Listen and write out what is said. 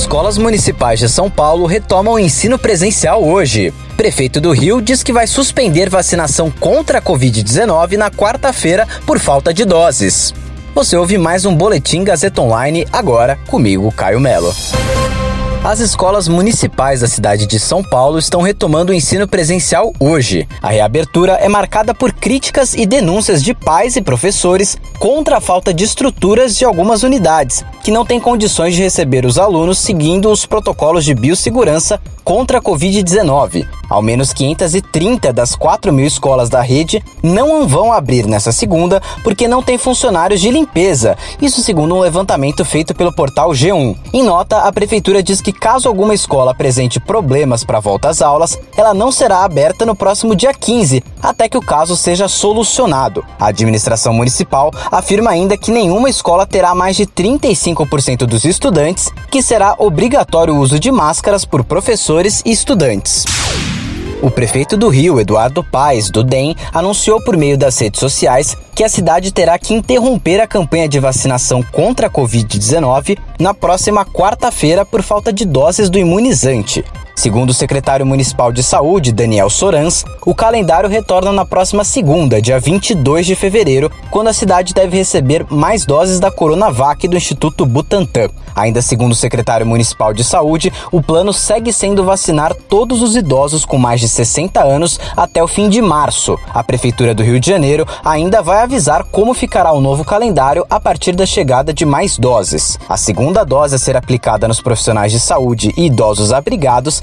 Escolas municipais de São Paulo retomam o ensino presencial hoje. Prefeito do Rio diz que vai suspender vacinação contra a Covid-19 na quarta-feira por falta de doses. Você ouve mais um Boletim Gazeta Online agora comigo, Caio Melo. As escolas municipais da cidade de São Paulo estão retomando o ensino presencial hoje. A reabertura é marcada por críticas e denúncias de pais e professores contra a falta de estruturas de algumas unidades, que não têm condições de receber os alunos seguindo os protocolos de biossegurança contra a Covid-19. Ao menos 530 das 4 mil escolas da rede não vão abrir nessa segunda porque não tem funcionários de limpeza. Isso segundo um levantamento feito pelo portal G1. Em nota, a prefeitura diz que caso alguma escola apresente problemas para a volta às aulas, ela não será aberta no próximo dia 15, até que o caso seja solucionado. A administração municipal afirma ainda que nenhuma escola terá mais de 35% dos estudantes, que será obrigatório o uso de máscaras por professores e estudantes. O prefeito do Rio, Eduardo Paes, do DEM, anunciou por meio das redes sociais que a cidade terá que interromper a campanha de vacinação contra a Covid-19 na próxima quarta-feira por falta de doses do imunizante. Segundo o secretário municipal de saúde, Daniel Sorans, o calendário retorna na próxima segunda, dia 22 de fevereiro, quando a cidade deve receber mais doses da Coronavac do Instituto Butantan. Ainda segundo o secretário municipal de saúde, o plano segue sendo vacinar todos os idosos com mais de 60 anos até o fim de março. A Prefeitura do Rio de Janeiro ainda vai avisar como ficará o novo calendário a partir da chegada de mais doses. A segunda dose a ser aplicada nos profissionais de saúde e idosos abrigados